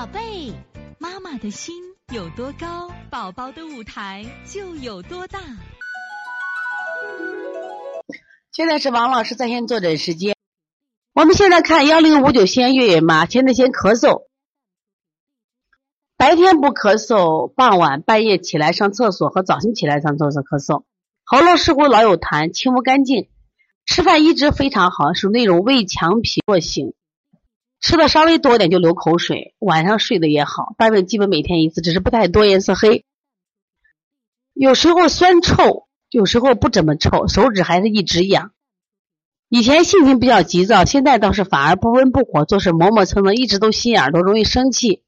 宝贝，妈妈的心有多高，宝宝的舞台就有多大。现在是王老师在线坐诊时间。我们现在看幺零五九先月月妈，现在先咳嗽，白天不咳嗽，傍晚半夜起来上厕所和早晨起来上厕所咳嗽，喉咙似乎老有痰，清不干净。吃饭一直非常好，属那种胃强脾弱型。吃的稍微多点就流口水，晚上睡得也好，大便基本每天一次，只是不太多，颜色黑。有时候酸臭，有时候不怎么臭，手指还是一直痒。以前性情比较急躁，现在倒是反而不温不火，做事磨磨蹭蹭，一直都心眼多，容易生气。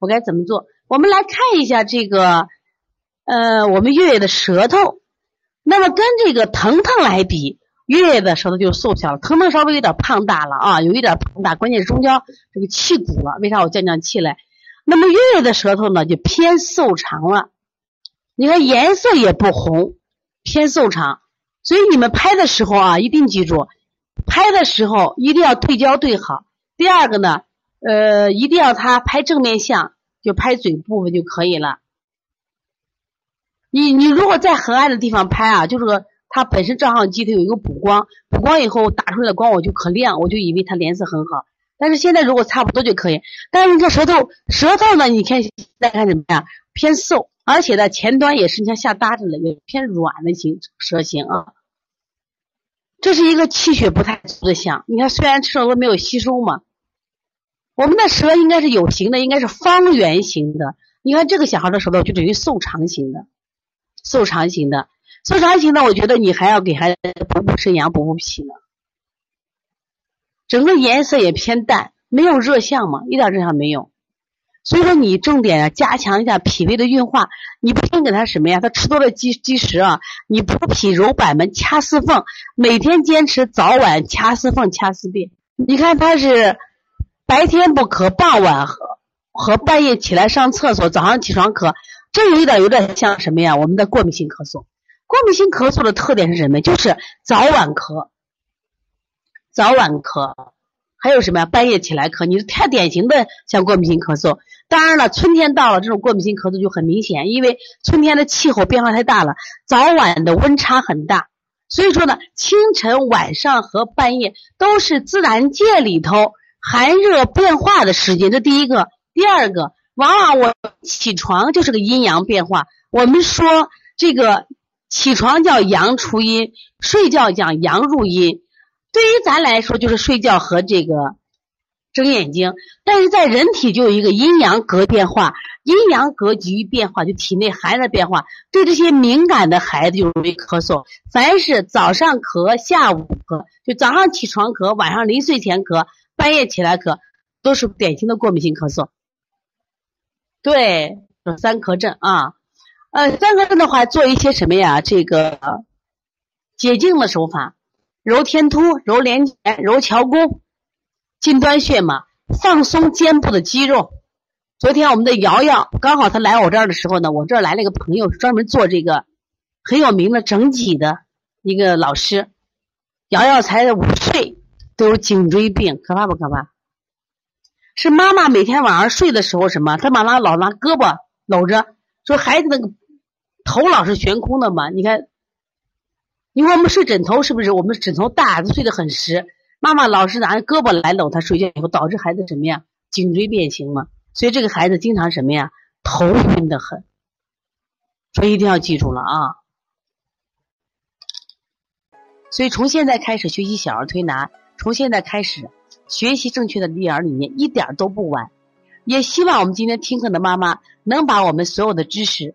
我该怎么做？我们来看一下这个，呃，我们月月的舌头，那么跟这个腾腾来比。月月的舌头就瘦小了，腾腾稍微有点胖大了啊，有一点胖大，关键是中间这个气鼓了。为啥我降降气嘞？那么月月的舌头呢，就偏瘦长了。你看颜色也不红，偏瘦长。所以你们拍的时候啊，一定记住，拍的时候一定要对焦对好。第二个呢，呃，一定要他拍正面相，就拍嘴部分就可以了。你你如果在很暗的地方拍啊，就是个。它本身照相机它有一个补光，补光以后打出来的光我就可亮，我就以为它脸色很好。但是现在如果差不多就可以。但是你看舌头，舌头呢？你看再看怎么样？偏瘦，而且呢前端也是像下搭着的，也偏软的形舌形啊。这是一个气血不太足的象。你看，虽然吃了都没有吸收嘛，我们的舌应该是有形的，应该是方圆形的。你看这个小孩的舌头就等于瘦长型的，瘦长型的。瘦长型呢，我觉得你还要给孩子补补肾阳、补补脾呢。整个颜色也偏淡，没有热象嘛，一点热象没有。所以说你重点啊，加强一下脾胃的运化。你不先给他什么呀？他吃多了积积食啊。你补脾揉板门掐四缝，每天坚持早晚掐四缝掐四遍。你看他是白天不咳，傍晚和和半夜起来上厕所，早上起床咳，这有一点有点像什么呀？我们的过敏性咳嗽。过敏性咳嗽的特点是什么？就是早晚咳，早晚咳，还有什么呀？半夜起来咳，你是太典型的像过敏性咳嗽。当然了，春天到了，这种过敏性咳嗽就很明显，因为春天的气候变化太大了，早晚的温差很大。所以说呢，清晨、晚上和半夜都是自然界里头寒热变化的时间。这第一个，第二个，往往我起床就是个阴阳变化。我们说这个。起床叫阳出阴，睡觉讲阳入阴。对于咱来说，就是睡觉和这个睁眼睛。但是在人体就有一个阴阳格变化，阴阳格局变化，就体内寒热变化。对这些敏感的孩子就容易咳嗽。凡是早上咳、下午咳，就早上起床咳，晚上临睡前咳，半夜起来咳，都是典型的过敏性咳嗽。对，三咳症啊。呃，三个症的话，做一些什么呀？这个解痉的手法，揉天突、揉连前、揉桥弓、筋端穴嘛，放松肩部的肌肉。昨天我们的瑶瑶刚好她来我这儿的时候呢，我这儿来了一个朋友，专门做这个很有名的整脊的一个老师。瑶瑶才五岁，都有颈椎病，可怕不可怕？是妈妈每天晚上睡的时候什么？她把她老拿胳膊搂着。说孩子那个头老是悬空的嘛？你看，因为我们睡枕头是不是？我们枕头大孩子，睡得很实。妈妈老是拿胳膊来搂他睡觉，以后导致孩子什么呀？颈椎变形嘛。所以这个孩子经常什么呀？头晕的很。所以一定要记住了啊！所以从现在开始学习小儿推拿，从现在开始学习正确的育儿理念，一点都不晚。也希望我们今天听课的妈妈能把我们所有的知识，